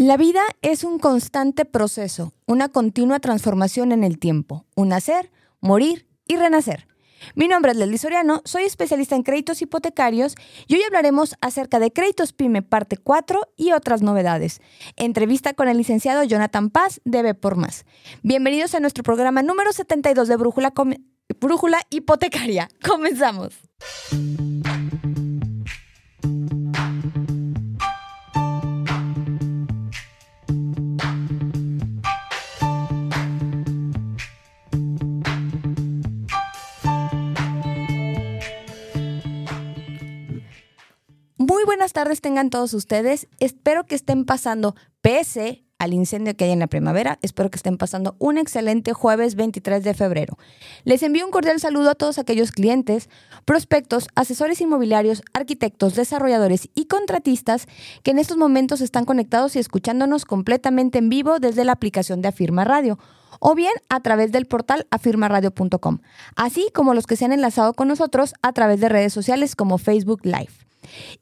La vida es un constante proceso, una continua transformación en el tiempo, un nacer, morir y renacer. Mi nombre es Leslie Soriano, soy especialista en créditos hipotecarios y hoy hablaremos acerca de Créditos PYME parte 4 y otras novedades. Entrevista con el licenciado Jonathan Paz de B por Más. Bienvenidos a nuestro programa número 72 de Brújula, Brújula Hipotecaria. Comenzamos. Buenas tardes tengan todos ustedes. Espero que estén pasando, pese al incendio que hay en la primavera, espero que estén pasando un excelente jueves 23 de febrero. Les envío un cordial saludo a todos aquellos clientes, prospectos, asesores inmobiliarios, arquitectos, desarrolladores y contratistas que en estos momentos están conectados y escuchándonos completamente en vivo desde la aplicación de Afirma Radio o bien a través del portal afirmaradio.com, así como los que se han enlazado con nosotros a través de redes sociales como Facebook Live.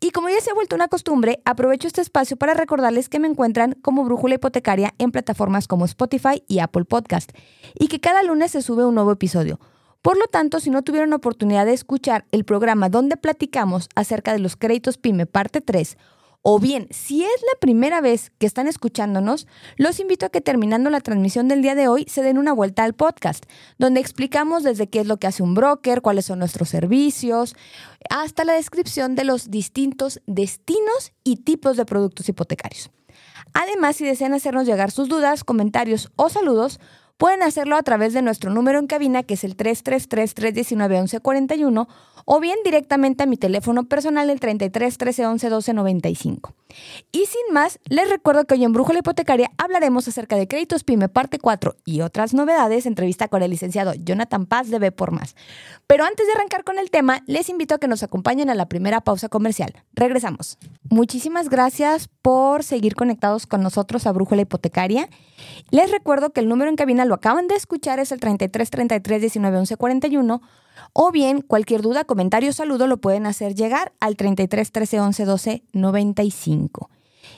Y como ya se ha vuelto una costumbre, aprovecho este espacio para recordarles que me encuentran como Brújula Hipotecaria en plataformas como Spotify y Apple Podcast, y que cada lunes se sube un nuevo episodio. Por lo tanto, si no tuvieron oportunidad de escuchar el programa donde platicamos acerca de los créditos PYME parte 3 o bien, si es la primera vez que están escuchándonos, los invito a que terminando la transmisión del día de hoy se den una vuelta al podcast, donde explicamos desde qué es lo que hace un broker, cuáles son nuestros servicios, hasta la descripción de los distintos destinos y tipos de productos hipotecarios. Además, si desean hacernos llegar sus dudas, comentarios o saludos, pueden hacerlo a través de nuestro número en cabina, que es el 333-319-1141, o bien directamente a mi teléfono personal el 33 13 11 12 95. Y sin más, les recuerdo que hoy en Brújula Hipotecaria hablaremos acerca de créditos PYME parte 4 y otras novedades, entrevista con el licenciado Jonathan Paz de B por Más. Pero antes de arrancar con el tema, les invito a que nos acompañen a la primera pausa comercial. Regresamos. Muchísimas gracias por seguir conectados con nosotros a Brújula Hipotecaria. Les recuerdo que el número en cabina lo acaban de escuchar, es el 33 33 19 11 41 o bien, cualquier duda, comentario saludo lo pueden hacer llegar al 33 13 11 12 95.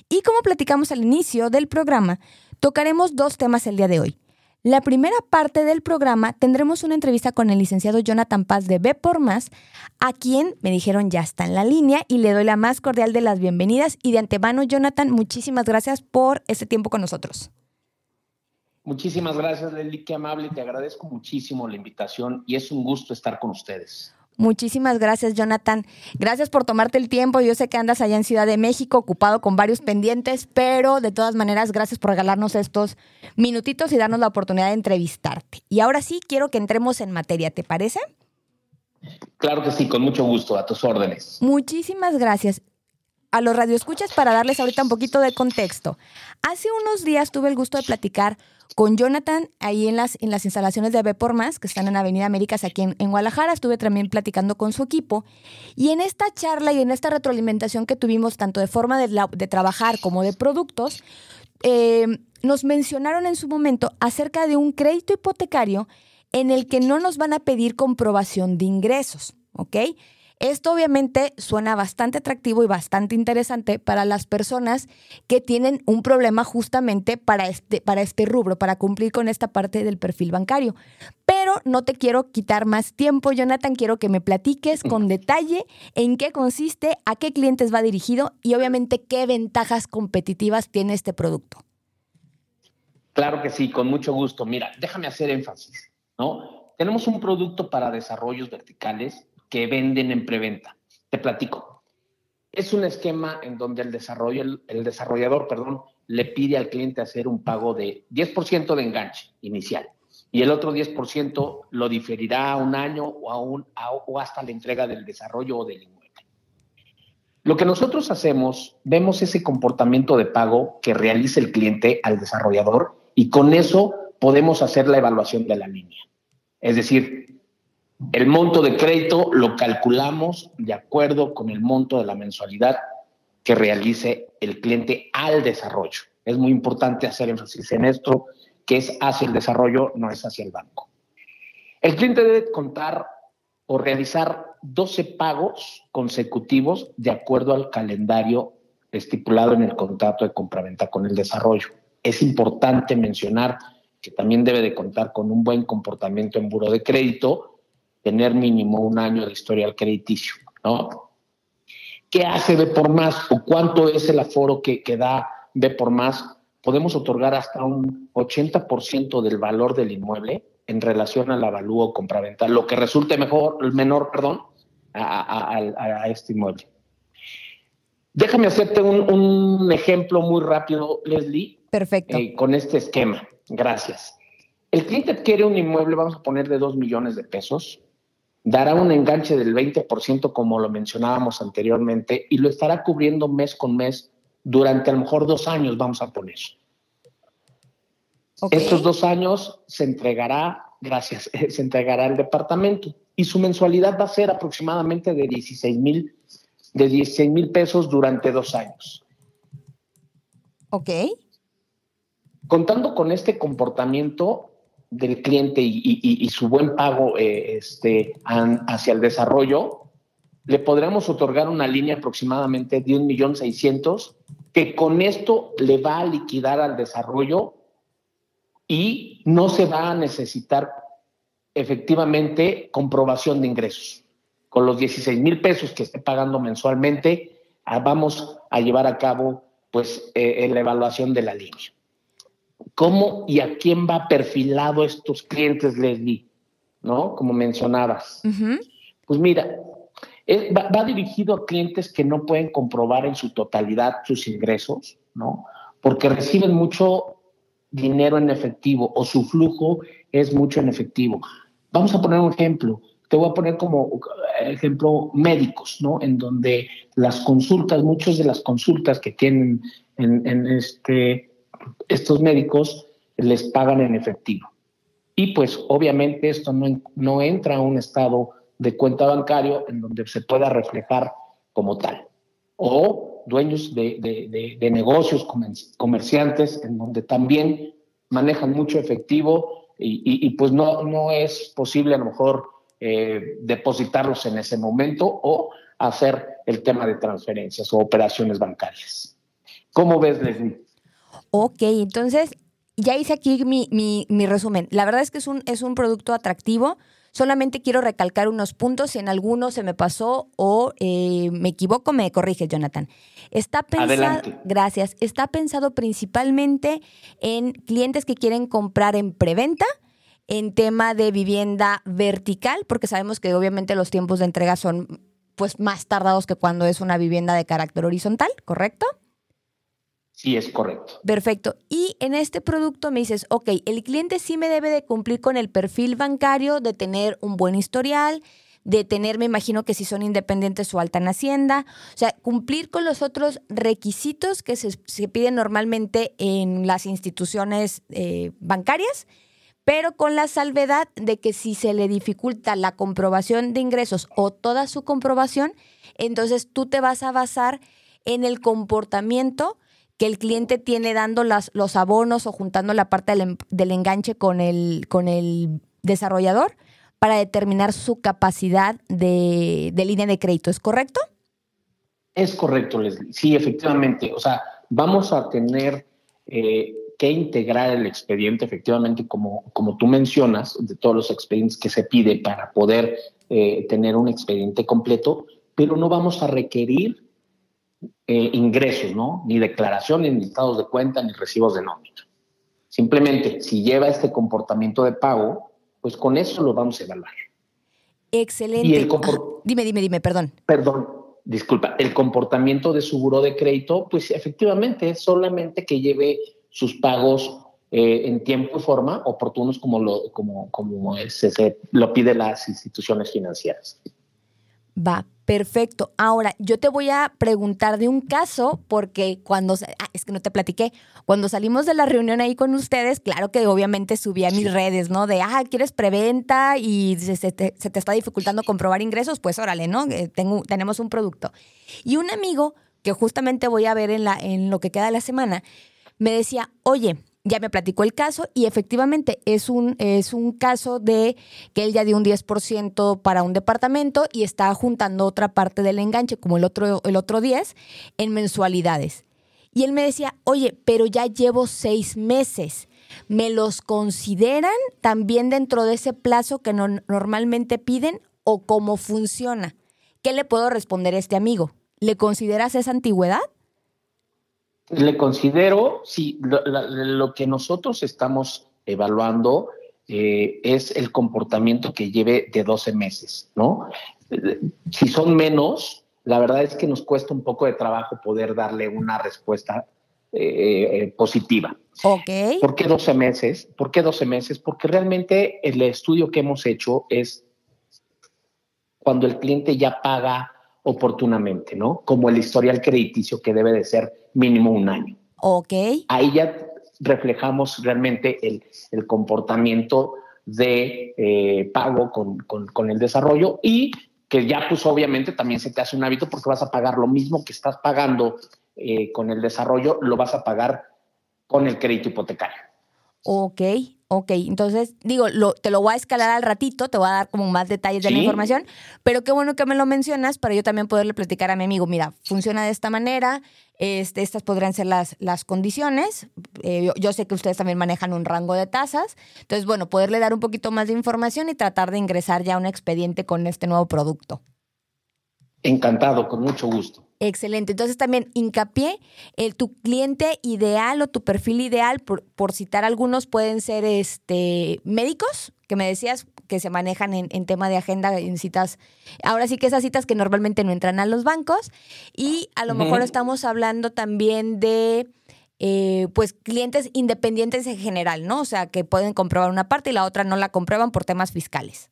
Y como platicamos al inicio del programa, tocaremos dos temas el día de hoy. La primera parte del programa tendremos una entrevista con el licenciado Jonathan Paz de B por Más, a quien me dijeron ya está en la línea y le doy la más cordial de las bienvenidas. Y de antemano, Jonathan, muchísimas gracias por este tiempo con nosotros. Muchísimas gracias, Leli, qué amable. Te agradezco muchísimo la invitación y es un gusto estar con ustedes. Muchísimas gracias, Jonathan. Gracias por tomarte el tiempo. Yo sé que andas allá en Ciudad de México ocupado con varios pendientes, pero de todas maneras, gracias por regalarnos estos minutitos y darnos la oportunidad de entrevistarte. Y ahora sí, quiero que entremos en materia, ¿te parece? Claro que sí, con mucho gusto, a tus órdenes. Muchísimas gracias a los radioescuchas para darles ahorita un poquito de contexto. Hace unos días tuve el gusto de platicar con Jonathan ahí en las, en las instalaciones de B por Más, que están en Avenida Américas aquí en, Guadalajara. Estuve también platicando con su equipo. Y en esta charla y en esta retroalimentación que tuvimos, tanto de forma de, trabajar como de productos, eh, nos mencionaron en su momento acerca de un crédito hipotecario en el que no nos van a pedir comprobación de ingresos, ¿ok? Esto obviamente suena bastante atractivo y bastante interesante para las personas que tienen un problema justamente para este, para este rubro, para cumplir con esta parte del perfil bancario. Pero no te quiero quitar más tiempo, Jonathan. Quiero que me platiques con detalle en qué consiste, a qué clientes va dirigido y obviamente qué ventajas competitivas tiene este producto. Claro que sí, con mucho gusto. Mira, déjame hacer énfasis, ¿no? Tenemos un producto para desarrollos verticales que venden en preventa. Te platico. Es un esquema en donde el, desarrollo, el, desarrollador perdón, le pide al cliente hacer un pago de 10% de enganche inicial y el otro 10% lo diferirá a un año o, a o hasta la entrega del desarrollo o del inmueble. Lo que nosotros hacemos, vemos ese comportamiento de pago que realiza el cliente al desarrollador y con eso podemos hacer la evaluación de la línea. Es decir, el monto de crédito lo calculamos de acuerdo con el monto de la mensualidad que realice el cliente al desarrollo. Es muy importante hacer énfasis en esto, que es hacia el desarrollo, no es hacia el banco. El cliente debe contar o realizar 12 pagos consecutivos de acuerdo al calendario estipulado en el contrato de compraventa con el desarrollo. Es importante mencionar que también debe de contar con un buen comportamiento en buro de crédito, tener mínimo un año de historial crediticio, ¿no? ¿Qué hace B por más o cuánto es el aforo que, que da B por más? Podemos otorgar hasta un 80% del valor del inmueble en relación al avalúo compraventa, lo que resulte mejor, menor, perdón, a, este inmueble. Déjame hacerte un, ejemplo muy rápido, Leslie. Perfecto. Eh, con este esquema. Gracias. El cliente adquiere un inmueble, vamos a poner de 2 millones de pesos, dará un enganche del 20%, como lo mencionábamos anteriormente, y lo estará cubriendo mes con mes durante a lo mejor dos años, vamos a poner. Estos dos años se entregará, gracias, se entregará el departamento y su mensualidad va a ser aproximadamente de 16 mil de 16 mil pesos durante dos años. Ok. Contando con este comportamiento del cliente y, su buen pago eh, este, hacia el desarrollo, le podremos otorgar una línea aproximadamente de un millón seiscientos que con esto le va a liquidar al desarrollo y no se va a necesitar efectivamente comprobación de ingresos. Con los 16 mil pesos que esté pagando mensualmente, ah, vamos a llevar a cabo pues eh, la evaluación de la línea. ¿Cómo y a quién va perfilado estos clientes, Leslie? ¿No? Como mencionabas. Pues mira, va, dirigido a clientes que no pueden comprobar en su totalidad sus ingresos, ¿no? Porque reciben mucho dinero en efectivo o su flujo es mucho en efectivo. Vamos a poner un ejemplo. Te voy a poner como ejemplo médicos, ¿no? En donde las consultas, muchas de las consultas que tienen en, este, estos médicos les pagan en efectivo. Y pues obviamente esto no, no entra a un estado de cuenta bancario en donde se pueda reflejar como tal. O dueños de, de negocios, comerciantes, en donde también manejan mucho efectivo y, pues no, no es posible a lo mejor eh, depositarlos en ese momento o hacer el tema de transferencias o operaciones bancarias. ¿Cómo ves, Leslie? Ok, entonces ya hice aquí mi, mi, mi, resumen. La verdad es que es un, es un producto atractivo. Solamente quiero recalcar unos puntos. Si en alguno se me pasó o eh, me equivoco, me corrige, Jonathan. Está pensado, gracias. Está pensado principalmente en clientes que quieren comprar en preventa, en tema de vivienda vertical, porque sabemos que obviamente los tiempos de entrega son pues más tardados que cuando es una vivienda de carácter horizontal, ¿correcto? Sí, es correcto. Perfecto. Y en este producto me dices, ok, el cliente sí me debe de cumplir con el perfil bancario, de tener un buen historial, de tener, me imagino que si son independientes o alta en Hacienda, o sea, cumplir con los otros requisitos que se, piden normalmente en las instituciones eh, bancarias, pero con la salvedad de que si se le dificulta la comprobación de ingresos o toda su comprobación, entonces tú te vas a basar en el comportamiento que el cliente tiene dando las, los abonos o juntando la parte del, enganche con el, con el desarrollador para determinar su capacidad de, línea de crédito. ¿Es correcto? Es correcto, Leslie. Sí, efectivamente. O sea, vamos a tener eh, que integrar el expediente, efectivamente, como, como tú mencionas, de todos los expedientes que se pide para poder eh, tener un expediente completo, pero no vamos a requerir eh, ingresos, ¿no? Ni declaraciones, ni estados de cuenta, ni recibos de nómina. Simplemente, si lleva este comportamiento de pago, pues con eso lo vamos a evaluar. Excelente. Ah, dime, dime, dime, perdón. Perdón, disculpa. El comportamiento de su buro de crédito, pues efectivamente es solamente que lleve sus pagos eh, en tiempo y forma oportunos como lo, como, como se, lo pide las instituciones financieras. Va, perfecto. Ahora, yo te voy a preguntar de un caso, porque cuando, ah, es que no te platiqué, cuando salimos de la reunión ahí con ustedes, claro que obviamente subí a mis redes, ¿no? De, ah, ¿quieres preventa y se, te, está dificultando comprobar ingresos? Pues órale, ¿no? Eh, tengo, tenemos un producto. Y un amigo, que justamente voy a ver en, la, en lo que queda de la semana, me decía, oye, ya me platicó el caso y efectivamente es un, es un caso de que él ya dio un 10% para un departamento y está juntando otra parte del enganche, como el otro, el otro 10, en mensualidades. Y él me decía, oye, pero ya llevo seis meses. ¿Me los consideran también dentro de ese plazo que normalmente piden o cómo funciona? ¿Qué le puedo responder a este amigo? ¿Le consideras esa antigüedad? Le considero, sí, lo, que nosotros estamos evaluando eh, es el comportamiento que lleve de 12 meses, ¿no? Si son menos, la verdad es que nos cuesta un poco de trabajo poder darle una respuesta eh, eh, positiva. ¿Por qué 12 meses? ¿Por qué 12 meses? Porque realmente el estudio que hemos hecho es cuando el cliente ya paga oportunamente, ¿no? Como el historial crediticio que debe de ser mínimo un año. Ok. Ahí ya reflejamos realmente el, comportamiento de eh, pago con, el desarrollo y que ya pues obviamente también se te hace un hábito porque vas a pagar lo mismo que estás pagando eh, con el desarrollo, lo vas a pagar con el crédito hipotecario. Ok, ok. Entonces, digo, te lo voy a escalar al ratito, te voy a dar como más detalles de la información, pero qué bueno que me lo mencionas para yo también poderle platicar a mi amigo, mira, funciona de esta manera, este, estas podrían ser las, las condiciones. Eh, yo, sé que ustedes también manejan un rango de tasas, entonces, bueno, poderle dar un poquito más de información y tratar de ingresar ya un expediente con este nuevo producto. Encantado, con mucho gusto. Excelente. Entonces también hincapié, el, tu cliente ideal o tu perfil ideal, por, por, citar algunos, pueden ser este, médicos, que me decías que se manejan en, tema de agenda, en citas, ahora sí que esas citas que normalmente no entran a los bancos. Y a lo mejor estamos hablando también de... Eh, pues clientes independientes en general, ¿no? O sea, que pueden comprobar una parte y la otra no la comprueban por temas fiscales.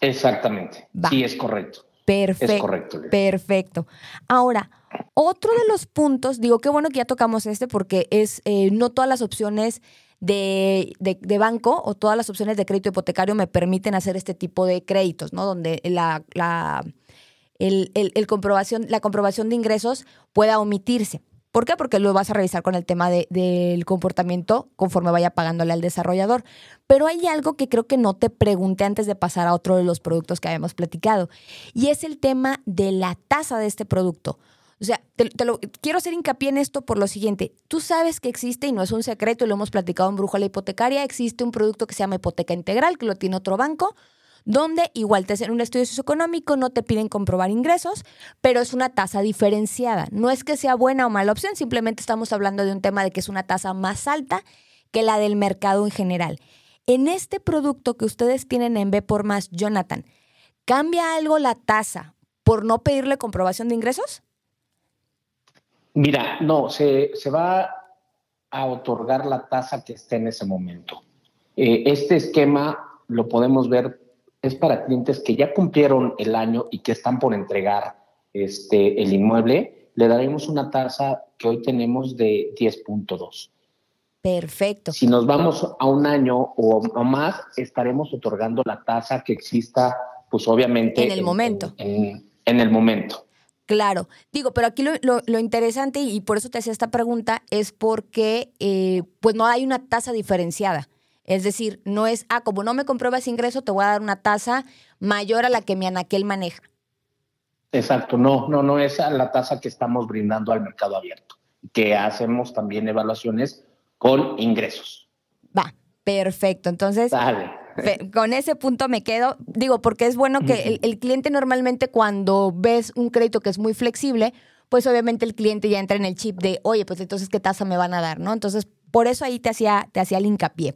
Exactamente. Sí, es correcto. Perfecto. Es correcto. Perfecto. Ahora, otro de los puntos, digo, qué bueno que ya tocamos este porque es eh, no todas las opciones de, banco o todas las opciones de crédito hipotecario me permiten hacer este tipo de créditos, ¿no? Donde la, la, el, comprobación, la comprobación de ingresos pueda omitirse. ¿Por qué? Porque lo vas a revisar con el tema del comportamiento conforme vaya pagándole al desarrollador. Pero hay algo que creo que no te pregunté antes de pasar a otro de los productos que habíamos platicado, y es el tema de la tasa de este producto. O sea, te, lo, quiero hacer hincapié en esto por lo siguiente. Tú sabes que existe, y no es un secreto, y lo hemos platicado en Brújula Hipotecaria, existe un producto que se llama hipoteca integral, que lo tiene otro banco, donde igual te hacen un estudio socioeconómico, no te piden comprobar ingresos, pero es una tasa diferenciada. No es que sea buena o mala opción, simplemente estamos hablando de un tema de que es una tasa más alta que la del mercado en general. En este producto que ustedes tienen en B por más, Jonathan, ¿cambia algo la tasa por no pedirle comprobación de ingresos? Mira, no, se, va a otorgar la tasa que esté en ese momento. Eh, este esquema lo podemos ver es para clientes que ya cumplieron el año y que están por entregar este, el inmueble, le daremos una tasa que hoy tenemos de 10.2. Perfecto. Si nos vamos a un año o, más, estaremos otorgando la tasa que exista, pues obviamente. En el momento. En, el momento. Claro, digo, pero aquí lo, interesante y por eso te hacía esta pregunta es porque eh, pues no hay una tasa diferenciada. Es decir, no es, ah, como no me compruebas ingreso, te voy a dar una tasa mayor a la que mi anaquel maneja. Exacto, no, no, no es la tasa que estamos brindando al mercado abierto, que hacemos también evaluaciones con ingresos. Va, perfecto. Entonces, con ese punto me quedo, digo, porque es bueno que el, el, cliente normalmente cuando ves un crédito que es muy flexible, pues obviamente el cliente ya entra en el chip de, oye, pues entonces, ¿qué tasa me van a dar? ¿No? Entonces, por eso ahí te hacía, te hacía el hincapié.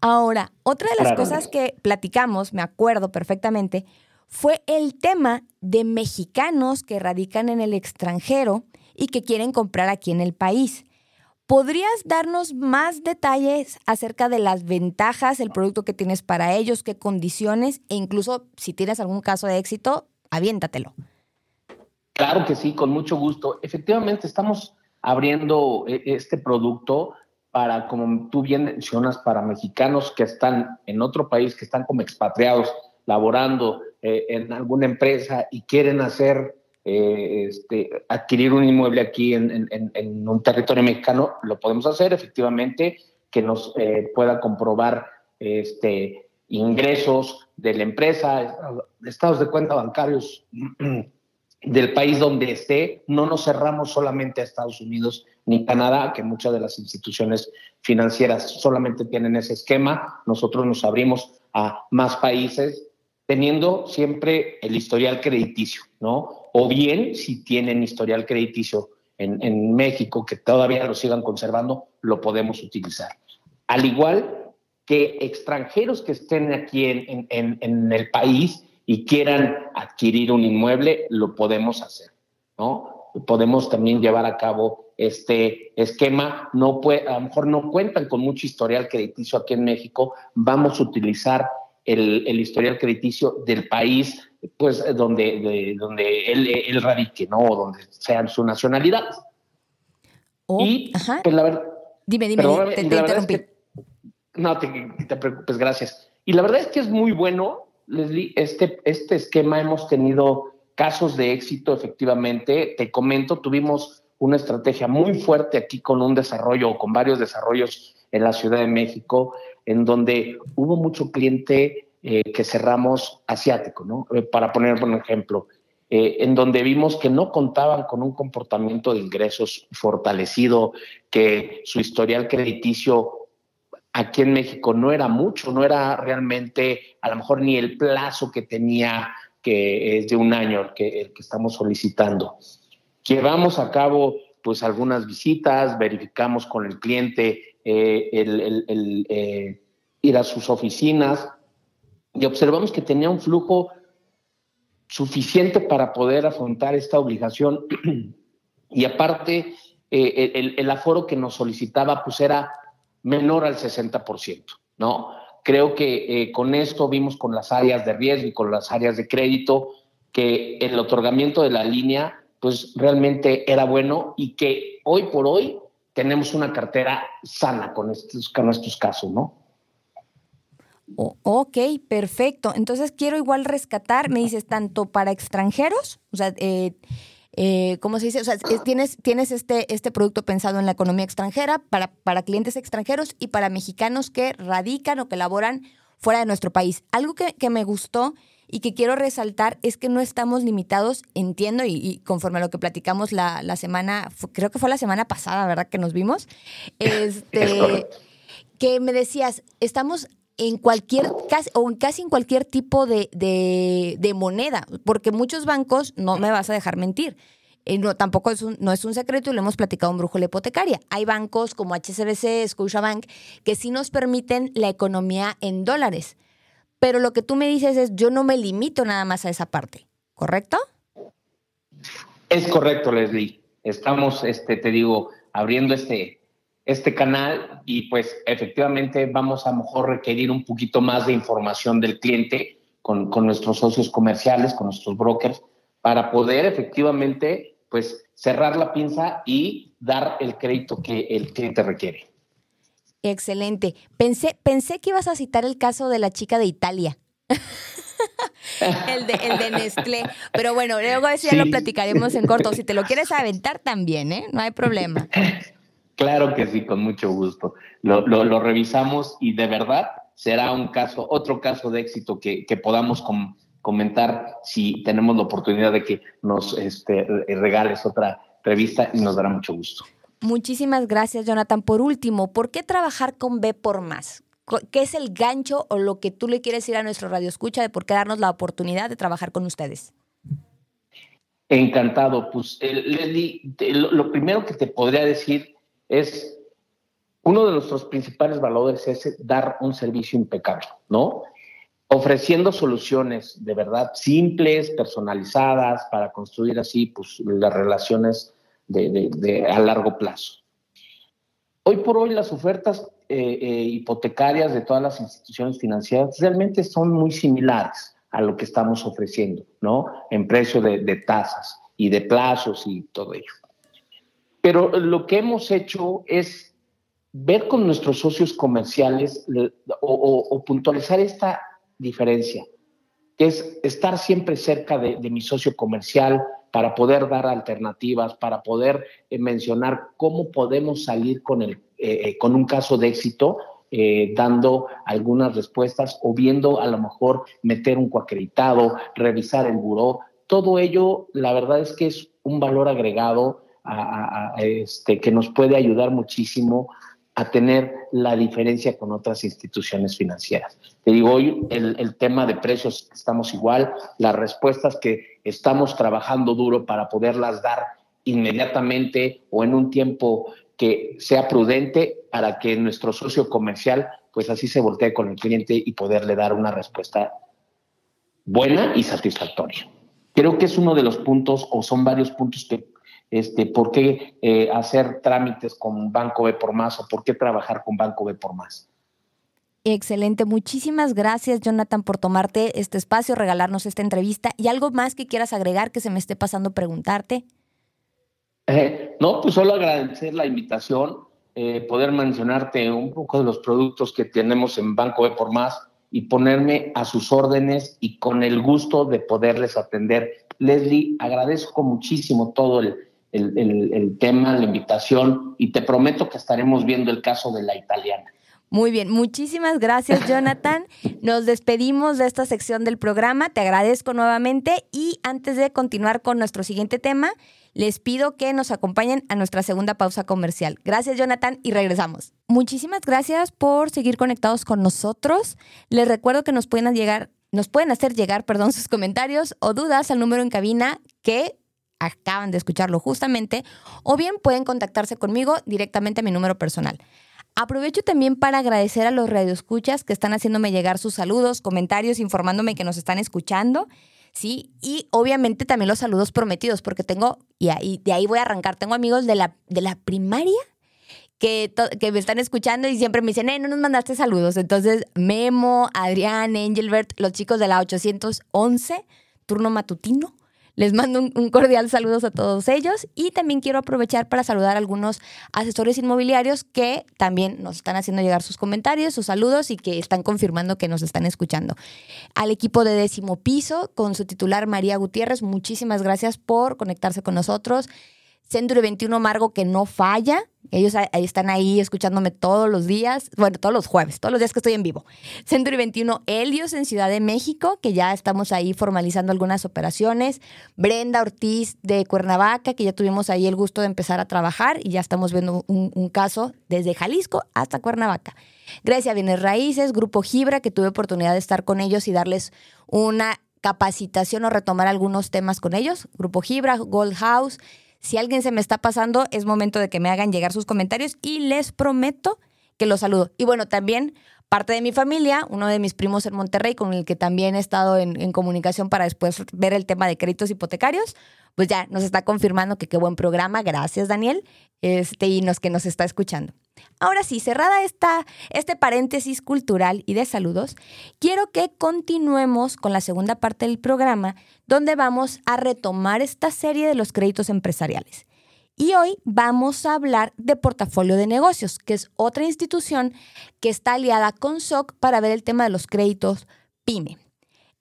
Ahora, otra de las cosas que platicamos, me acuerdo perfectamente, fue el tema de mexicanos que radican en el extranjero y que quieren comprar aquí en el país. ¿Podrías darnos más detalles acerca de las ventajas, el producto que tienes para ellos, qué condiciones e incluso si tienes algún caso de éxito, aviéntatelo? Claro que sí, con mucho gusto. Efectivamente, estamos abriendo eh, este producto para, como tú bien mencionas, para mexicanos que están en otro país, que están como expatriados, laborando eh, en alguna empresa y quieren hacer eh, este, adquirir un inmueble aquí en, un territorio mexicano, lo podemos hacer efectivamente, que nos eh, pueda comprobar este, ingresos de la empresa, estados de cuenta bancarios del país donde esté, no nos cerramos solamente a Estados Unidos ni Canadá, que muchas de las instituciones financieras solamente tienen ese esquema, nosotros nos abrimos a más países teniendo siempre el historial crediticio, ¿no? O bien, si tienen historial crediticio en, México, que todavía lo sigan conservando, lo podemos utilizar. Al igual que extranjeros que estén aquí en, en el país y quieran adquirir un inmueble, lo podemos hacer, ¿no? Podemos también llevar a cabo este esquema. No puede, a lo mejor no cuentan con mucho historial crediticio aquí en México. Vamos a utilizar el, historial crediticio del país, pues donde, donde él, radique, ¿no? O donde sea su nacionalidad. Oh, y, pues la verdad. Dime, dime, te, interrumpí. no te, te, preocupes, gracias. Y la verdad es que es muy bueno, Leslie, este, este esquema hemos tenido casos de éxito, efectivamente. Te comento, tuvimos una estrategia muy fuerte aquí con un desarrollo o con varios desarrollos en la Ciudad de México, en donde hubo mucho cliente eh, que cerramos asiático, ¿no? Eh, para poner un ejemplo, eh, en donde vimos que no contaban con un comportamiento de ingresos fortalecido, que su historial crediticio aquí en México no era mucho, no era realmente a lo mejor ni el plazo que tenía, que es de un año que, el que estamos solicitando. Llevamos a cabo pues algunas visitas, verificamos con el cliente eh, el, eh, ir a sus oficinas y observamos que tenía un flujo suficiente para poder afrontar esta obligación y aparte eh, el, aforo que nos solicitaba pues era menor al 60%, ¿no? Creo que con esto vimos con las áreas de riesgo y con las áreas de crédito que el otorgamiento de la línea pues realmente era bueno y que hoy por hoy tenemos una cartera sana con estos, casos, ¿no? ok, perfecto. Entonces quiero igual rescatar, me dices, tanto para extranjeros, o sea, eh, eh, ¿cómo se dice? O sea, tienes, tienes este, este producto pensado en la economía extranjera, para, para clientes extranjeros y para mexicanos que radican o que laboran fuera de nuestro país. Algo que, que me gustó y que quiero resaltar es que no estamos limitados, entiendo, y, conforme a lo que platicamos la, semana, creo que fue la semana pasada, ¿verdad? Que nos vimos, este, que me decías, estamos en cualquier, casi, o en casi en cualquier tipo de, de, moneda, porque muchos bancos, no me vas a dejar mentir, eh, no, tampoco es un, no es un secreto y lo hemos platicado en Brújula Hipotecaria. Hay bancos como HSBC, Scotiabank, que sí nos permiten la economía en dólares. Pero lo que tú me dices es, yo no me limito nada más a esa parte, ¿correcto? Es correcto, Leslie. Estamos, este, te digo, abriendo este, este canal y pues efectivamente vamos a, mejor requerir un poquito más de información del cliente con, con nuestros socios comerciales, con nuestros brokers, para poder efectivamente pues cerrar la pinza y dar el crédito que el cliente requiere. Excelente. Pensé, pensé que ibas a citar el caso de la chica de Italia. el, de, el de Nestlé. Pero bueno, luego eso ya lo platicaremos en corto. Si te lo quieres aventar también, ¿eh? No hay problema. Claro que sí, con mucho gusto. Lo, lo, revisamos y de verdad será un caso, otro caso de éxito que, que podamos comentar si tenemos la oportunidad de que nos este, regales otra revista y nos dará mucho gusto. Muchísimas gracias, Jonathan. Por último, ¿por qué trabajar con B por más? ¿Qué es el gancho o lo que tú le quieres decir a nuestro radio escucha de por qué darnos la oportunidad de trabajar con ustedes? Encantado. Pues, Leslie, lo, primero que te podría decir es, uno de nuestros principales valores es dar un servicio impecable, ¿no? Ofreciendo soluciones de verdad simples, personalizadas, para construir así pues, las relaciones de, a largo plazo. Hoy por hoy las ofertas eh, eh, hipotecarias de todas las instituciones financieras realmente son muy similares a lo que estamos ofreciendo, ¿no? En precio de, tasas y de plazos y todo ello. Pero lo que hemos hecho es ver con nuestros socios comerciales o, puntualizar esta diferencia, que es estar siempre cerca de, de mi socio comercial, para poder dar alternativas, para poder eh, mencionar cómo podemos salir con, el, eh, con un caso de éxito, dando algunas respuestas o viendo a lo mejor meter un coacreditado, revisar el buró. Todo ello, la verdad es que es un valor agregado este, que nos puede ayudar muchísimo a tener la diferencia con otras instituciones financieras. Te digo, hoy el, tema de precios estamos igual, las respuestas que estamos trabajando duro para poderlas dar inmediatamente o en un tiempo que sea prudente para que nuestro socio comercial pues así se voltee con el cliente y poderle dar una respuesta buena y satisfactoria. Creo que es uno de los puntos o son varios puntos que este, por qué eh, hacer trámites con Banco B por más o por qué trabajar con Banco B por más. Excelente, muchísimas gracias Jonathan por tomarte este espacio, regalarnos esta entrevista y algo más que quieras agregar que se me esté pasando preguntarte. Eh, no, pues solo agradecer la invitación, eh, poder mencionarte un poco de los productos que tenemos en Banco B por más y ponerme a sus órdenes y con el gusto de poderles atender. Leslie, agradezco muchísimo todo el, el, tema, la invitación y te prometo que estaremos viendo el caso de la italiana. Muy bien, muchísimas gracias Jonathan. Nos despedimos de esta sección del programa, te agradezco nuevamente y antes de continuar con nuestro siguiente tema, les pido que nos acompañen a nuestra segunda pausa comercial. Gracias Jonathan y regresamos. Muchísimas gracias por seguir conectados con nosotros. Les recuerdo que nos pueden llegar nos pueden hacer llegar, perdón, sus comentarios o dudas al número en cabina que acaban de escucharlo justamente, o bien pueden contactarse conmigo directamente a mi número personal. Aprovecho también para agradecer a los radioescuchas que están haciéndome llegar sus saludos, comentarios, informándome que nos están escuchando. Sí, y obviamente también los saludos prometidos, porque tengo, y ahí, de ahí voy a arrancar, tengo amigos de la, de la primaria que, que me están escuchando y siempre me dicen, eh, no nos mandaste saludos. Entonces, Memo, Adrián, Angelbert, los chicos de la 811, turno matutino, les mando un, cordial saludos a todos ellos y también quiero aprovechar para saludar a algunos asesores inmobiliarios que también nos están haciendo llegar sus comentarios, sus saludos y que están confirmando que nos están escuchando. Al equipo de décimo piso con su titular María Gutiérrez, muchísimas gracias por conectarse con nosotros. Centro 21 Margo que no falla. Ellos están ahí escuchándome todos los días, bueno, todos los jueves, todos los días que estoy en vivo. Centro 21 Helios en Ciudad de México, que ya estamos ahí formalizando algunas operaciones. Brenda Ortiz de Cuernavaca, que ya tuvimos ahí el gusto de empezar a trabajar y ya estamos viendo un, un caso desde Jalisco hasta Cuernavaca. Grecia Bienes Raíces, Grupo Gibra, que tuve oportunidad de estar con ellos y darles una capacitación o retomar algunos temas con ellos. Grupo Gibra, Gold House. Si alguien se me está pasando, es momento de que me hagan llegar sus comentarios y les prometo que los saludo. Y bueno, también parte de mi familia, uno de mis primos en Monterrey, con el que también he estado en, comunicación para después ver el tema de créditos hipotecarios, pues ya nos está confirmando que qué buen programa. Gracias, Daniel, este, y nos que nos está escuchando. Ahora sí, cerrada esta, este paréntesis cultural y de saludos, quiero que continuemos con la segunda parte del programa, donde vamos a retomar esta serie de los créditos empresariales. Y hoy vamos a hablar de Portafolio de Negocios, que es otra institución que está aliada con SOC para ver el tema de los créditos PYME.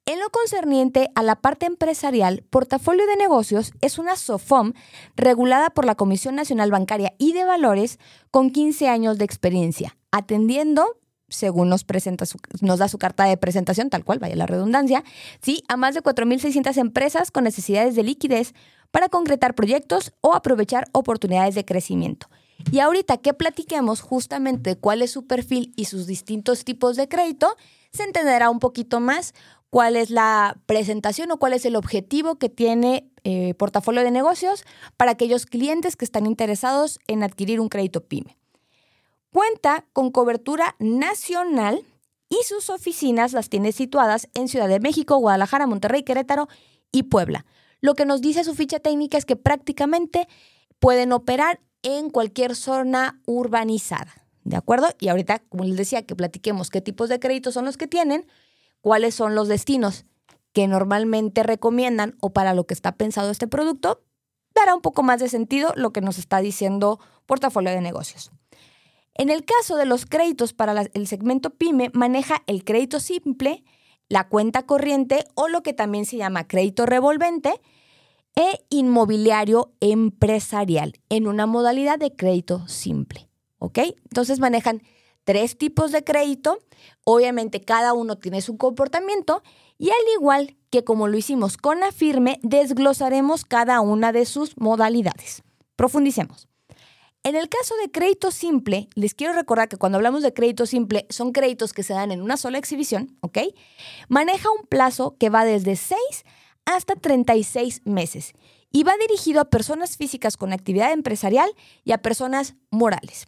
En lo concerniente a la parte empresarial, Portafolio de Negocios es una SOFOM regulada por la Comisión Nacional Bancaria y de Valores con 15 años de experiencia, atendiendo, según nos, presenta nos da su carta de presentación, tal cual, vaya la redundancia, ¿sí? a más de 4.600 empresas con necesidades de liquidez para concretar proyectos o aprovechar oportunidades de crecimiento. Y ahorita que platiquemos justamente cuál es su perfil y sus distintos tipos de crédito, se entenderá un poquito más cuál es la presentación o cuál es el objetivo que tiene eh, portafolio de negocios para aquellos clientes que están interesados en adquirir un crédito PYME. Cuenta con cobertura nacional y sus oficinas las tiene situadas en Ciudad de México, Guadalajara, Monterrey, Querétaro y Puebla. Lo que nos dice su ficha técnica es que prácticamente pueden operar en cualquier zona urbanizada. ¿De acuerdo? Y ahorita, como les decía, que platiquemos qué tipos de créditos son los que tienen, cuáles son los destinos que normalmente recomiendan o para lo que está pensado este producto, dará un poco más de sentido lo que nos está diciendo portafolio de negocios. En el caso de los créditos para el segmento PYME, maneja el crédito simple, la cuenta corriente o lo que también se llama crédito revolvente. e inmobiliario empresarial en una modalidad de crédito simple. ¿Ok? Entonces manejan tres tipos de crédito. Obviamente cada uno tiene su comportamiento y al igual que como lo hicimos con la firme, desglosaremos cada una de sus modalidades. Profundicemos. En el caso de crédito simple, les quiero recordar que cuando hablamos de crédito simple son créditos que se dan en una sola exhibición, ¿ok? Maneja un plazo que va desde 6 hasta 36 meses y va dirigido a personas físicas con actividad empresarial y a personas morales.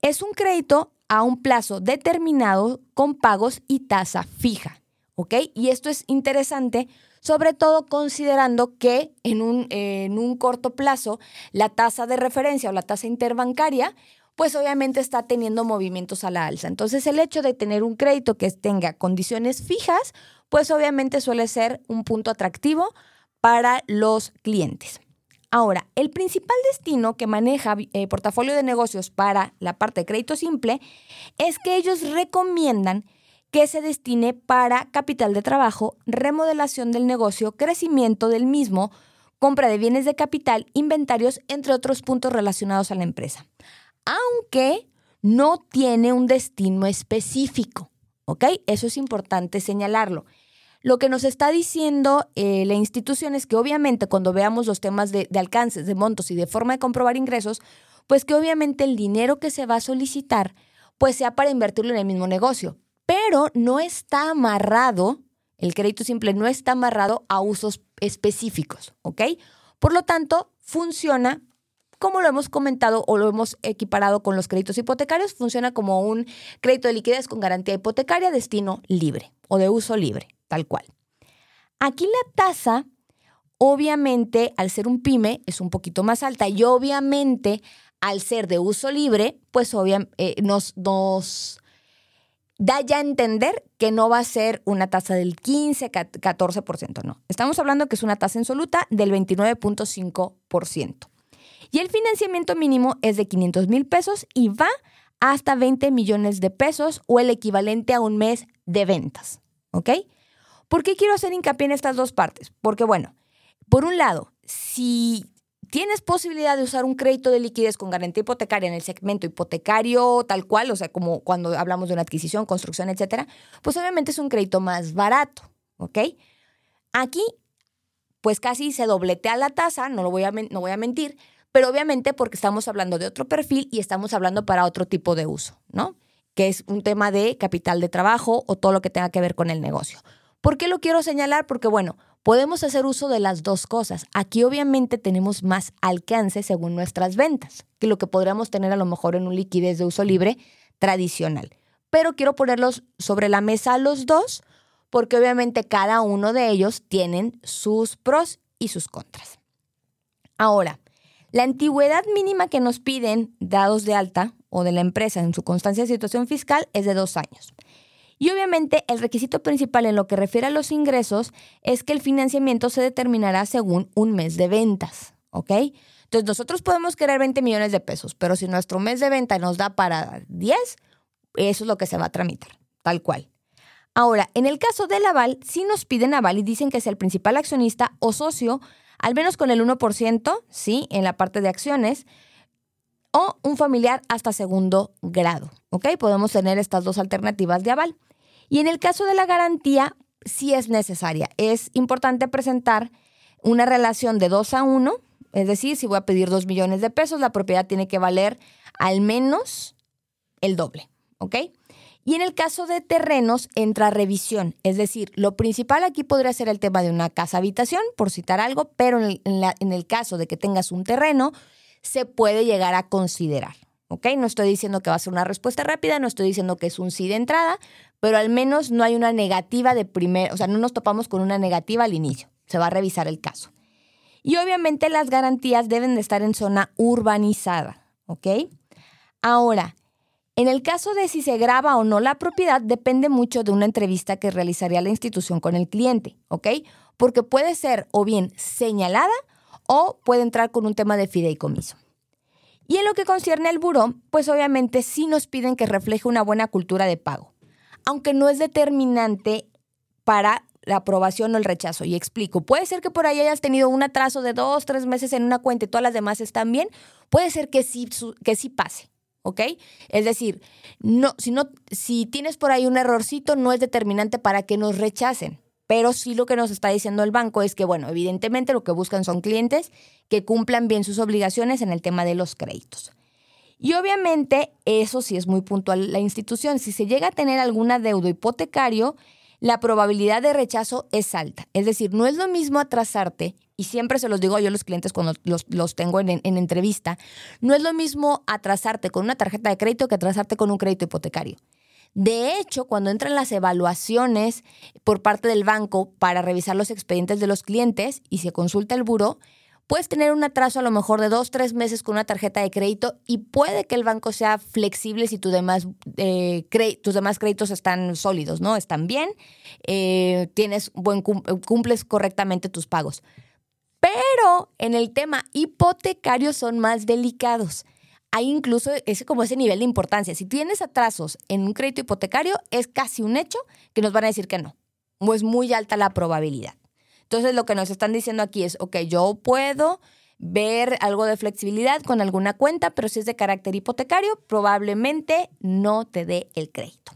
Es un crédito a un plazo determinado con pagos y tasa fija, ¿ok? Y esto es interesante sobre todo considerando que en un, en un corto plazo la tasa de referencia o la tasa interbancaria pues obviamente está teniendo movimientos a la alza. Entonces el hecho de tener un crédito que tenga condiciones fijas, pues obviamente suele ser un punto atractivo para los clientes. Ahora, el principal destino que maneja eh, portafolio de negocios para la parte de crédito simple es que ellos recomiendan que se destine para capital de trabajo, remodelación del negocio, crecimiento del mismo, compra de bienes de capital, inventarios, entre otros puntos relacionados a la empresa. Aunque no tiene un destino específico, ¿ok? Eso es importante señalarlo. Lo que nos está diciendo eh, la institución es que obviamente cuando veamos los temas de, de alcances, de montos y de forma de comprobar ingresos, pues que obviamente el dinero que se va a solicitar pues sea para invertirlo en el mismo negocio pero no está amarrado, el crédito simple no está amarrado a usos específicos, ¿ok? Por lo tanto, funciona como lo hemos comentado o lo hemos equiparado con los créditos hipotecarios, funciona como un crédito de liquidez con garantía hipotecaria, destino libre o de uso libre, tal cual. Aquí la tasa, obviamente, al ser un pyme, es un poquito más alta y obviamente, al ser de uso libre, pues obviamente eh, nos, nos da ya a entender que no va a ser una tasa del 15, 14%, no. Estamos hablando que es una tasa insoluta del 29.5%. Y el financiamiento mínimo es de 500 mil pesos y va hasta 20 millones de pesos o el equivalente a un mes de ventas. ¿Ok? ¿Por qué quiero hacer hincapié en estas dos partes? Porque, bueno, por un lado, si tienes posibilidad de usar un crédito de liquidez con garantía hipotecaria en el segmento hipotecario tal cual, o sea, como cuando hablamos de una adquisición, construcción, etcétera, pues obviamente es un crédito más barato, ¿ok? Aquí, pues casi se dobletea la tasa, no lo voy a, no voy a mentir, pero obviamente porque estamos hablando de otro perfil y estamos hablando para otro tipo de uso, ¿no? Que es un tema de capital de trabajo o todo lo que tenga que ver con el negocio. ¿Por qué lo quiero señalar? Porque, bueno, podemos hacer uso de las dos cosas. Aquí obviamente tenemos más alcance según nuestras ventas que lo que podríamos tener a lo mejor en un liquidez de uso libre tradicional. Pero quiero ponerlos sobre la mesa los dos porque obviamente cada uno de ellos tienen sus pros y sus contras. Ahora, la antigüedad mínima que nos piden dados de alta o de la empresa en su constancia de situación fiscal es de dos años. Y obviamente el requisito principal en lo que refiere a los ingresos es que el financiamiento se determinará según un mes de ventas, ¿ok? Entonces nosotros podemos querer 20 millones de pesos, pero si nuestro mes de venta nos da para 10, eso es lo que se va a tramitar, tal cual. Ahora, en el caso del aval, sí nos piden aval y dicen que es el principal accionista o socio, al menos con el 1%, sí, en la parte de acciones, o un familiar hasta segundo grado, ¿ok? Podemos tener estas dos alternativas de aval. Y en el caso de la garantía, sí es necesaria. Es importante presentar una relación de 2 a 1, es decir, si voy a pedir 2 millones de pesos, la propiedad tiene que valer al menos el doble, ¿ok? Y en el caso de terrenos entra revisión, es decir, lo principal aquí podría ser el tema de una casa habitación, por citar algo, pero en el, en el caso de que tengas un terreno, se puede llegar a considerar. ¿Ok? No estoy diciendo que va a ser una respuesta rápida, no estoy diciendo que es un sí de entrada, pero al menos no hay una negativa de primer, o sea, no nos topamos con una negativa al inicio. Se va a revisar el caso. Y obviamente las garantías deben de estar en zona urbanizada, ¿ok? Ahora, en el caso de si se graba o no la propiedad, depende mucho de una entrevista que realizaría la institución con el cliente, ¿ok? Porque puede ser o bien señalada o puede entrar con un tema de fideicomiso. Y en lo que concierne al buró, pues obviamente sí nos piden que refleje una buena cultura de pago, aunque no es determinante para la aprobación o el rechazo. Y explico, puede ser que por ahí hayas tenido un atraso de dos, tres meses en una cuenta y todas las demás están bien. Puede ser que sí, que sí pase. ¿ok? Es decir, no, si, no, si tienes por ahí un errorcito, no es determinante para que nos rechacen. Pero sí lo que nos está diciendo el banco es que, bueno, evidentemente lo que buscan son clientes que cumplan bien sus obligaciones en el tema de los créditos. Y obviamente eso sí es muy puntual la institución. Si se llega a tener algún adeudo hipotecario, la probabilidad de rechazo es alta. Es decir, no es lo mismo atrasarte, y siempre se los digo yo a los clientes cuando los, tengo en, en, entrevista, no es lo mismo atrasarte con una tarjeta de crédito que atrasarte con un crédito hipotecario. De hecho, cuando entran las evaluaciones por parte del banco para revisar los expedientes de los clientes y se consulta el buro, puedes tener un atraso a lo mejor de dos, tres meses con una tarjeta de crédito y puede que el banco sea flexible si demás, eh, tus demás créditos están sólidos, ¿no? Están bien, eh, tienes buen, cumples correctamente tus pagos. Pero en el tema hipotecario son más delicados. Hay incluso ese, como ese nivel de importancia. Si tienes atrasos en un crédito hipotecario, es casi un hecho que nos van a decir que no. O es muy alta la probabilidad. Entonces lo que nos están diciendo aquí es, ok, yo puedo ver algo de flexibilidad con alguna cuenta, pero si es de carácter hipotecario, probablemente no te dé el crédito.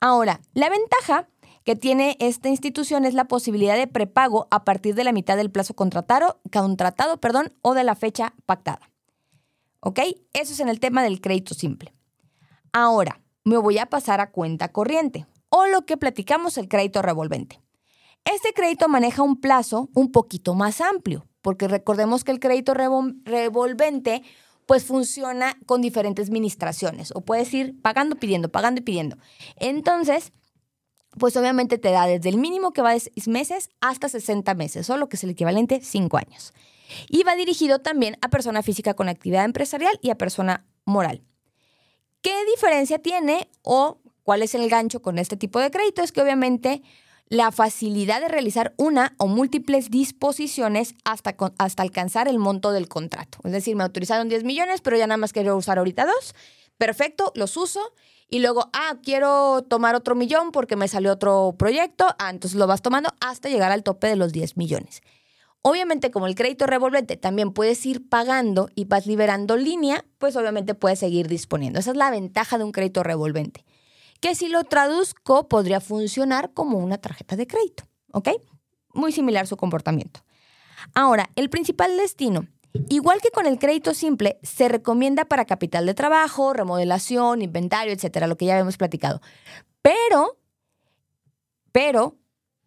Ahora, la ventaja que tiene esta institución es la posibilidad de prepago a partir de la mitad del plazo contratado, contratado perdón, o de la fecha pactada. ¿Ok? Eso es en el tema del crédito simple. Ahora, me voy a pasar a cuenta corriente o lo que platicamos el crédito revolvente. Este crédito maneja un plazo un poquito más amplio, porque recordemos que el crédito revolvente pues funciona con diferentes administraciones o puedes ir pagando, pidiendo, pagando y pidiendo. Entonces, pues obviamente te da desde el mínimo que va de 6 meses hasta 60 meses, o lo que es el equivalente a 5 años. Y va dirigido también a persona física con actividad empresarial y a persona moral. ¿Qué diferencia tiene o cuál es el gancho con este tipo de crédito? Es que obviamente la facilidad de realizar una o múltiples disposiciones hasta, hasta alcanzar el monto del contrato. Es decir, me autorizaron 10 millones, pero ya nada más quiero usar ahorita dos. Perfecto, los uso. Y luego, ah, quiero tomar otro millón porque me salió otro proyecto. Ah, entonces lo vas tomando hasta llegar al tope de los 10 millones. Obviamente, como el crédito revolvente también puedes ir pagando y vas liberando línea, pues obviamente puedes seguir disponiendo. Esa es la ventaja de un crédito revolvente que si lo traduzco podría funcionar como una tarjeta de crédito, ¿ok? Muy similar su comportamiento. Ahora, el principal destino. Igual que con el crédito simple, se recomienda para capital de trabajo, remodelación, inventario, etcétera, lo que ya habíamos platicado. Pero, pero,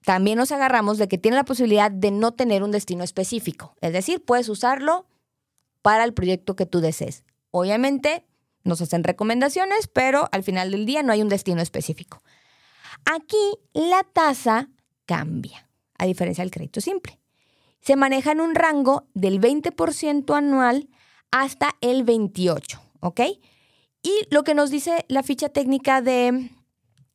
también nos agarramos de que tiene la posibilidad de no tener un destino específico. Es decir, puedes usarlo para el proyecto que tú desees. Obviamente, nos hacen recomendaciones, pero al final del día no hay un destino específico. Aquí la tasa cambia, a diferencia del crédito simple. Se maneja en un rango del 20% anual hasta el 28%, ¿ok? Y lo que nos dice la ficha técnica de,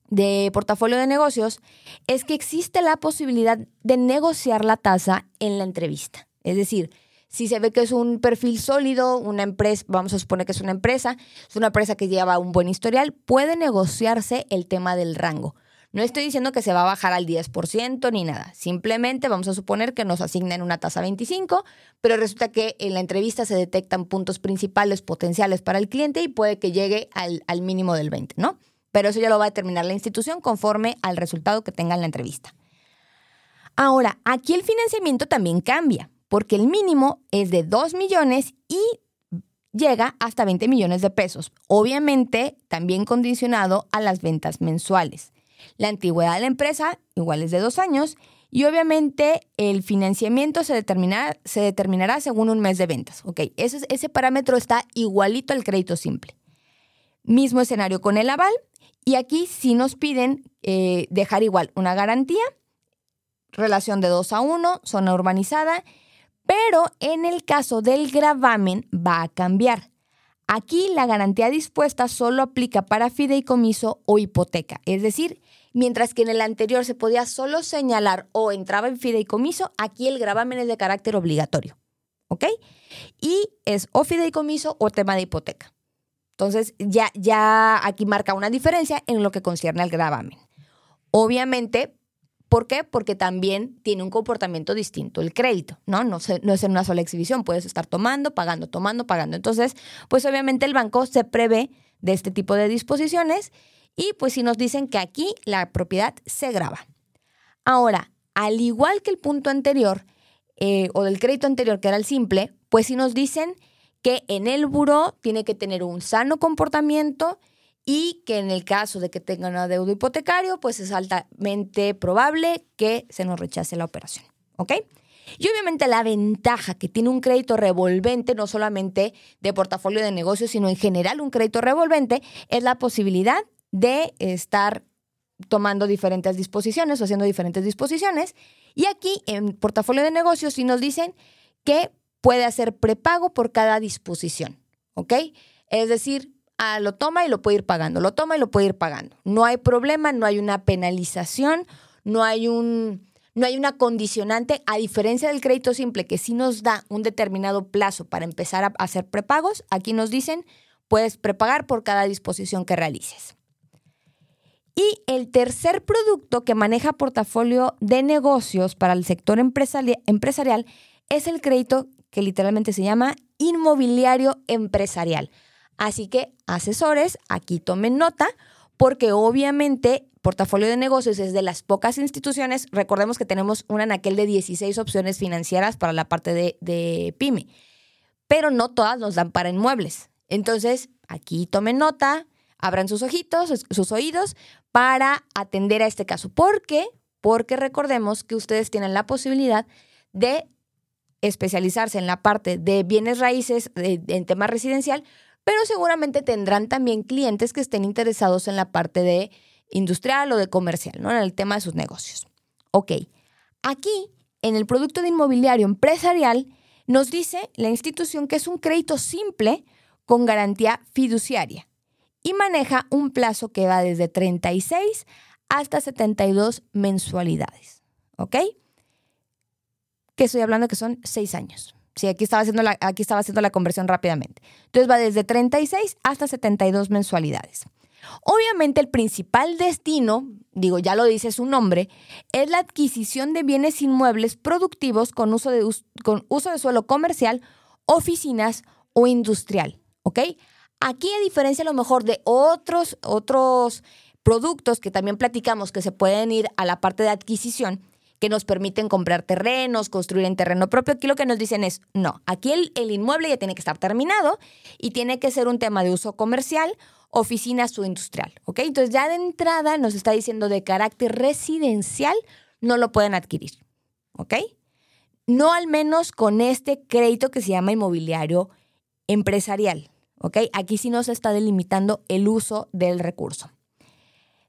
de portafolio de negocios es que existe la posibilidad de negociar la tasa en la entrevista. Es decir, si se ve que es un perfil sólido, una empresa, vamos a suponer que es una empresa, es una empresa que lleva un buen historial, puede negociarse el tema del rango. No estoy diciendo que se va a bajar al 10% ni nada. Simplemente vamos a suponer que nos asignan una tasa 25, pero resulta que en la entrevista se detectan puntos principales potenciales para el cliente y puede que llegue al, al mínimo del 20, ¿no? Pero eso ya lo va a determinar la institución conforme al resultado que tenga en la entrevista. Ahora, aquí el financiamiento también cambia porque el mínimo es de 2 millones y llega hasta 20 millones de pesos, obviamente también condicionado a las ventas mensuales. La antigüedad de la empresa igual es de dos años y obviamente el financiamiento se determinará, se determinará según un mes de ventas. Ok, ese, ese parámetro está igualito al crédito simple. Mismo escenario con el aval y aquí sí nos piden eh, dejar igual una garantía, relación de 2 a 1, zona urbanizada pero en el caso del gravamen va a cambiar. Aquí la garantía dispuesta solo aplica para fideicomiso o hipoteca. Es decir, mientras que en el anterior se podía solo señalar o entraba en fideicomiso, aquí el gravamen es de carácter obligatorio. ¿Ok? Y es o fideicomiso o tema de hipoteca. Entonces, ya, ya aquí marca una diferencia en lo que concierne al gravamen. Obviamente, ¿Por qué? Porque también tiene un comportamiento distinto el crédito, ¿no? No, no es en una sola exhibición, puedes estar tomando, pagando, tomando, pagando. Entonces, pues obviamente el banco se prevé de este tipo de disposiciones y pues si nos dicen que aquí la propiedad se graba. Ahora, al igual que el punto anterior eh, o del crédito anterior que era el simple, pues si nos dicen que en el buró tiene que tener un sano comportamiento y que en el caso de que tenga un adeudo hipotecario, pues es altamente probable que se nos rechace la operación. ¿Ok? Y obviamente la ventaja que tiene un crédito revolvente, no solamente de portafolio de negocios, sino en general un crédito revolvente, es la posibilidad de estar tomando diferentes disposiciones o haciendo diferentes disposiciones. Y aquí en portafolio de negocios sí nos dicen que puede hacer prepago por cada disposición. ¿Ok? Es decir, ah, lo toma y lo puede ir pagando, lo toma y lo puede ir pagando. No hay problema, no hay una penalización, no hay un, no hay una condicionante, a diferencia del crédito simple que sí nos da un determinado plazo para empezar a hacer prepagos, aquí nos dicen, puedes prepagar por cada disposición que realices. Y el tercer producto que maneja portafolio de negocios para el sector empresarial es el crédito que literalmente se llama inmobiliario empresarial. Así que asesores, aquí tomen nota, porque obviamente portafolio de negocios es de las pocas instituciones, recordemos que tenemos un anaquel de 16 opciones financieras para la parte de, de pyme, pero no todas nos dan para inmuebles. Entonces, aquí tomen nota, abran sus ojitos, sus oídos para atender a este caso. ¿Por qué? Porque recordemos que ustedes tienen la posibilidad de especializarse en la parte de bienes raíces en tema residencial, pero seguramente tendrán también clientes que estén interesados en la parte de industrial o de comercial, ¿no? En el tema de sus negocios. Ok, aquí en el producto de inmobiliario empresarial nos dice la institución que es un crédito simple con garantía fiduciaria y maneja un plazo que va desde 36 hasta 72 mensualidades. ¿Ok? Que estoy hablando que son 6 años. Sí, aquí estaba, haciendo la, aquí estaba haciendo la conversión rápidamente. Entonces va desde 36 hasta 72 mensualidades. Obviamente el principal destino, digo, ya lo dice su nombre, es la adquisición de bienes inmuebles productivos con uso de, con uso de suelo comercial, oficinas o industrial. ¿Ok? Aquí, a diferencia a lo mejor de otros, otros productos que también platicamos que se pueden ir a la parte de adquisición, que nos permiten comprar terrenos, construir en terreno propio. Aquí lo que nos dicen es, no, aquí el, inmueble ya tiene que estar terminado y tiene que ser un tema de uso comercial, oficinas o industrial, ¿ok? Entonces ya de entrada nos está diciendo de carácter residencial no lo pueden adquirir, ¿ok? No al menos con este crédito que se llama inmobiliario empresarial, ¿ok? Aquí sí nos está delimitando el uso del recurso.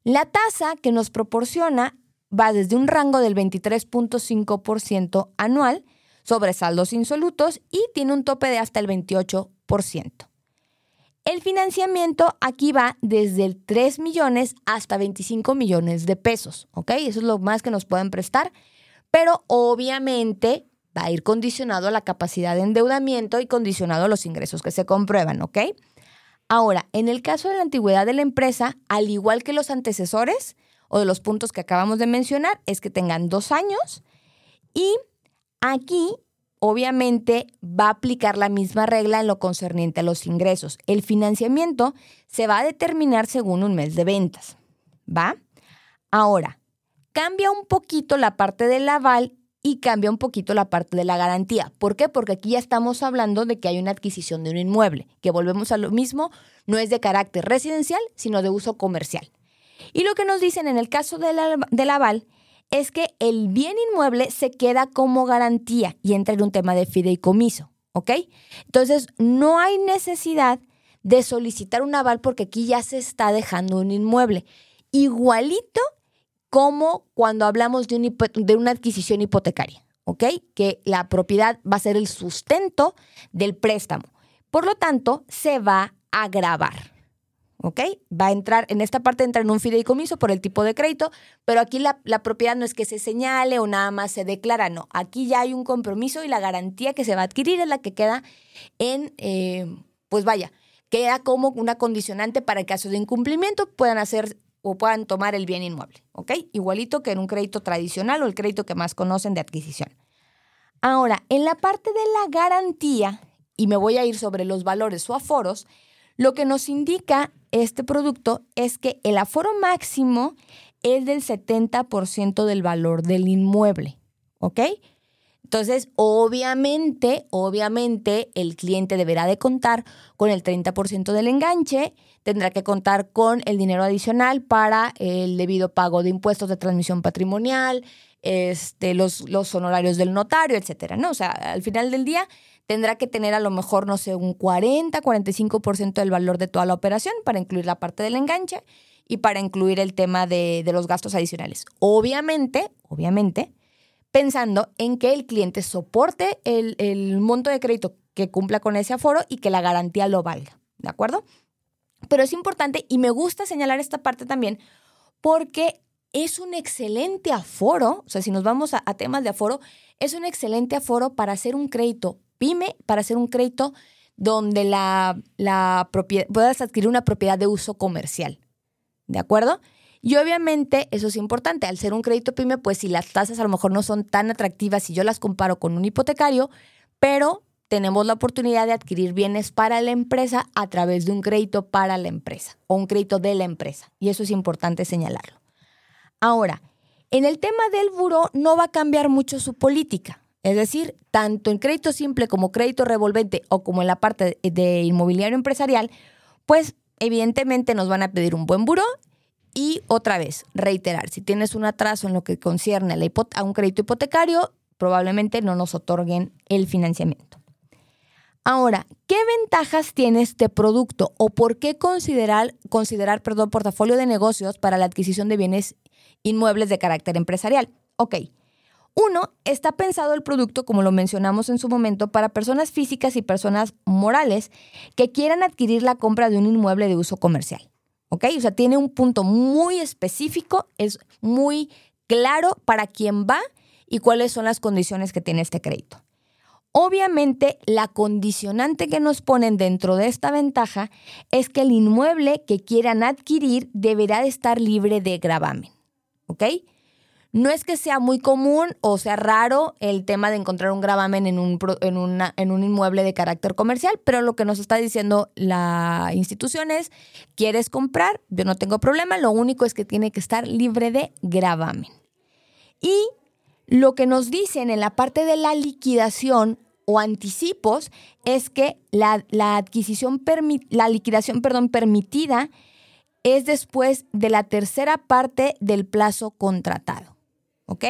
La tasa que nos proporciona va desde un rango del 23.5% anual sobre saldos insolutos y tiene un tope de hasta el 28%. El financiamiento aquí va desde el 3 millones hasta 25 millones de pesos, ¿ok? Eso es lo más que nos pueden prestar, pero obviamente va a ir condicionado a la capacidad de endeudamiento y condicionado a los ingresos que se comprueban, ¿ok? Ahora, en el caso de la antigüedad de la empresa, al igual que los antecesores, o de los puntos que acabamos de mencionar es que tengan dos años y aquí obviamente va a aplicar la misma regla en lo concerniente a los ingresos. El financiamiento se va a determinar según un mes de ventas, ¿va? Ahora, cambia un poquito la parte del aval y cambia un poquito la parte de la garantía. ¿Por qué? Porque aquí ya estamos hablando de que hay una adquisición de un inmueble, que volvemos a lo mismo, no es de carácter residencial, sino de uso comercial. Y lo que nos dicen en el caso del, aval es que el bien inmueble se queda como garantía y entra en un tema de fideicomiso, ¿ok? Entonces, no hay necesidad de solicitar un aval porque aquí ya se está dejando un inmueble. Igualito como cuando hablamos de, de una adquisición hipotecaria, ¿ok? Que la propiedad va a ser el sustento del préstamo. Por lo tanto, se va a grabar. ¿Ok? Va a entrar, en esta parte entra en un fideicomiso por el tipo de crédito, pero aquí la, propiedad no es que se señale o nada más se declara, no, aquí ya hay un compromiso y la garantía que se va a adquirir es la que queda en, eh, pues vaya, queda como una condicionante para el caso de incumplimiento, puedan hacer o puedan tomar el bien inmueble, ¿ok? Igualito que en un crédito tradicional o el crédito que más conocen de adquisición. Ahora, en la parte de la garantía, y me voy a ir sobre los valores o aforos, lo que nos indica este producto es que el aforo máximo es del 70% del valor del inmueble, ¿ok? Entonces, obviamente, obviamente, el cliente deberá de contar con el 30% del enganche, tendrá que contar con el dinero adicional para el debido pago de impuestos de transmisión patrimonial, este, los, los honorarios del notario, etcétera, ¿no? O sea, al final del día tendrá que tener a lo mejor, no sé, un 40, 45% del valor de toda la operación para incluir la parte del enganche y para incluir el tema de, de los gastos adicionales. Obviamente, obviamente, pensando en que el cliente soporte el, monto de crédito que cumpla con ese aforo y que la garantía lo valga. ¿De acuerdo? Pero es importante y me gusta señalar esta parte también porque es un excelente aforo, o sea, si nos vamos a, temas de aforo, es un excelente aforo para hacer un crédito pyme, para hacer un crédito donde la, la puedas adquirir una propiedad de uso comercial. ¿De acuerdo? Y obviamente eso es importante. Al ser un crédito pyme, pues si las tasas a lo mejor no son tan atractivas si yo las comparo con un hipotecario, pero tenemos la oportunidad de adquirir bienes para la empresa a través de un crédito para la empresa o un crédito de la empresa. Y eso es importante señalarlo. Ahora, en el tema del buró no va a cambiar mucho su política. Es decir, tanto en crédito simple como crédito revolvente o como en la parte de inmobiliario empresarial, pues evidentemente nos van a pedir un buen buró y otra vez, reiterar, si tienes un atraso en lo que concierne a, un crédito hipotecario, probablemente no nos otorguen el financiamiento. Ahora, ¿qué ventajas tiene este producto o por qué considerar, considerar perdón, portafolio de negocios para la adquisición de bienes inmuebles de carácter empresarial? Ok. Uno, está pensado el producto, como lo mencionamos en su momento, para personas físicas y personas morales que quieran adquirir la compra de un inmueble de uso comercial. ¿ok? O sea, tiene un punto muy específico, es muy claro para quién va y cuáles son las condiciones que tiene este crédito. Obviamente, la condicionante que nos ponen dentro de esta ventaja es que el inmueble que quieran adquirir deberá de estar libre de gravamen, ¿ok? No es que sea muy común o sea raro el tema de encontrar un gravamen en un, en, en un inmueble de carácter comercial, pero lo que nos está diciendo la institución es, ¿quieres comprar? Yo no tengo problema, lo único es que tiene que estar libre de gravamen. Y lo que nos dicen en la parte de la liquidación o anticipos es que la, adquisición, la liquidación perdón, permitida es después de la tercera parte del plazo contratado. ¿ok?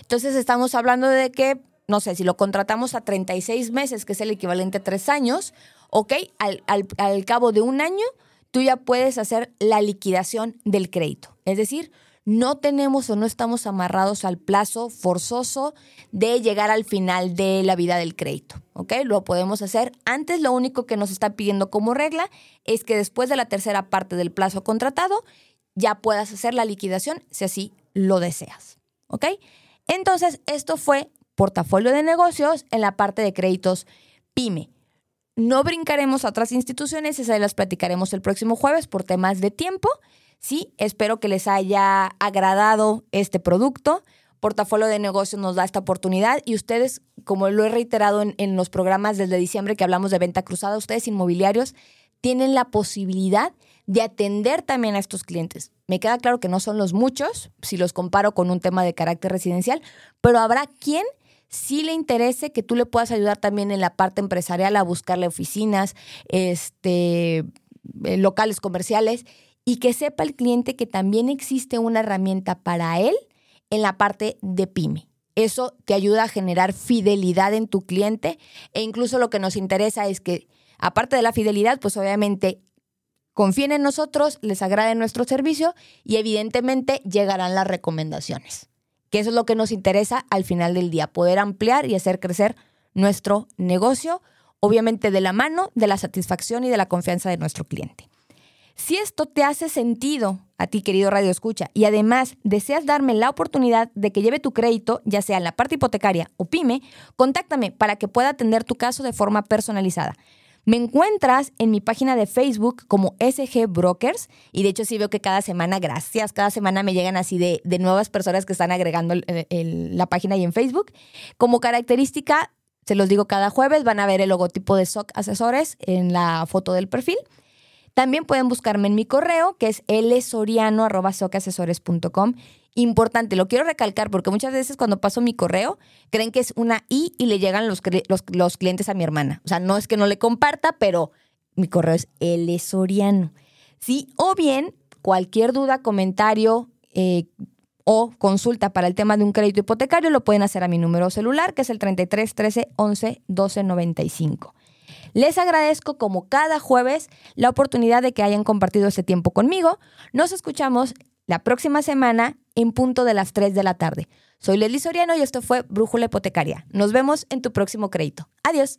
Entonces estamos hablando de que, no sé, si lo contratamos a 36 meses, que es el equivalente a tres años, ¿ok? Al, al cabo de un año, tú ya puedes hacer la liquidación del crédito. Es decir, no tenemos o no estamos amarrados al plazo forzoso de llegar al final de la vida del crédito. ¿Ok? Lo podemos hacer. Antes lo único que nos está pidiendo como regla es que después de la tercera parte del plazo contratado ya puedas hacer la liquidación si así lo deseas. ¿ok? Entonces, esto fue portafolio de negocios en la parte de créditos PYME. No brincaremos a otras instituciones, esas las platicaremos el próximo jueves por temas de tiempo. Sí, espero que les haya agradado este producto. Portafolio de negocios nos da esta oportunidad y ustedes, como lo he reiterado en, los programas desde diciembre que hablamos de venta cruzada, ustedes inmobiliarios tienen la posibilidad de atender también a estos clientes. Me queda claro que no son los muchos, si los comparo con un tema de carácter residencial, pero habrá quien sí le interese que tú le puedas ayudar también en la parte empresarial a buscarle oficinas, este, eh, locales comerciales y que sepa el cliente que también existe una herramienta para él en la parte de pyme. Eso te ayuda a generar fidelidad en tu cliente e incluso lo que nos interesa es que, aparte de la fidelidad, pues obviamente confíen en nosotros, les agrade nuestro servicio y evidentemente llegarán las recomendaciones, que eso es lo que nos interesa al final del día, poder ampliar y hacer crecer nuestro negocio, obviamente de la mano de la satisfacción y de la confianza de nuestro cliente. Si esto te hace sentido a ti, querido Radio Escucha, y además deseas darme la oportunidad de que lleve tu crédito, ya sea en la parte hipotecaria o pyme, contáctame para que pueda atender tu caso de forma personalizada. Me encuentras en mi página de Facebook como SG Brokers y de hecho sí veo que cada semana, gracias, cada semana me llegan así de, nuevas personas que están agregando la página y en Facebook. Como característica, se los digo cada jueves, van a ver el logotipo de SOC Asesores en la foto del perfil. También pueden buscarme en mi correo, que es lsoriano.socasesores.com. Importante, lo quiero recalcar porque muchas veces cuando paso mi correo creen que es una I y le llegan los, los, clientes a mi hermana. O sea, no es que no le comparta, pero mi correo es lsoriano. ¿Sí? O bien, cualquier duda, comentario eh, o consulta para el tema de un crédito hipotecario lo pueden hacer a mi número celular, que es el 33 13 11 12 95. Les agradezco como cada jueves la oportunidad de que hayan compartido este tiempo conmigo. Nos escuchamos la próxima semana en punto de las 3 de la tarde. Soy Leslie Soriano y esto fue Brújula Hipotecaria. Nos vemos en tu próximo crédito. Adiós.